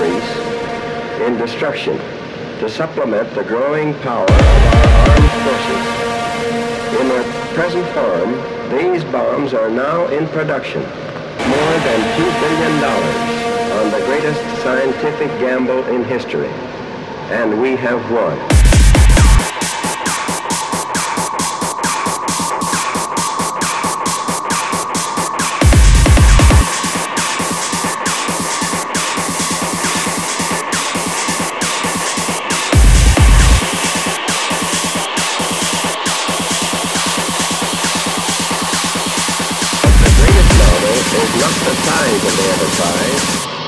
increase in destruction to supplement the growing power of our armed forces. In their present form, these bombs are now in production, more than $2 billion on the greatest scientific gamble in history. And we have won.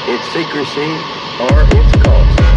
Its secrecy, or its cost.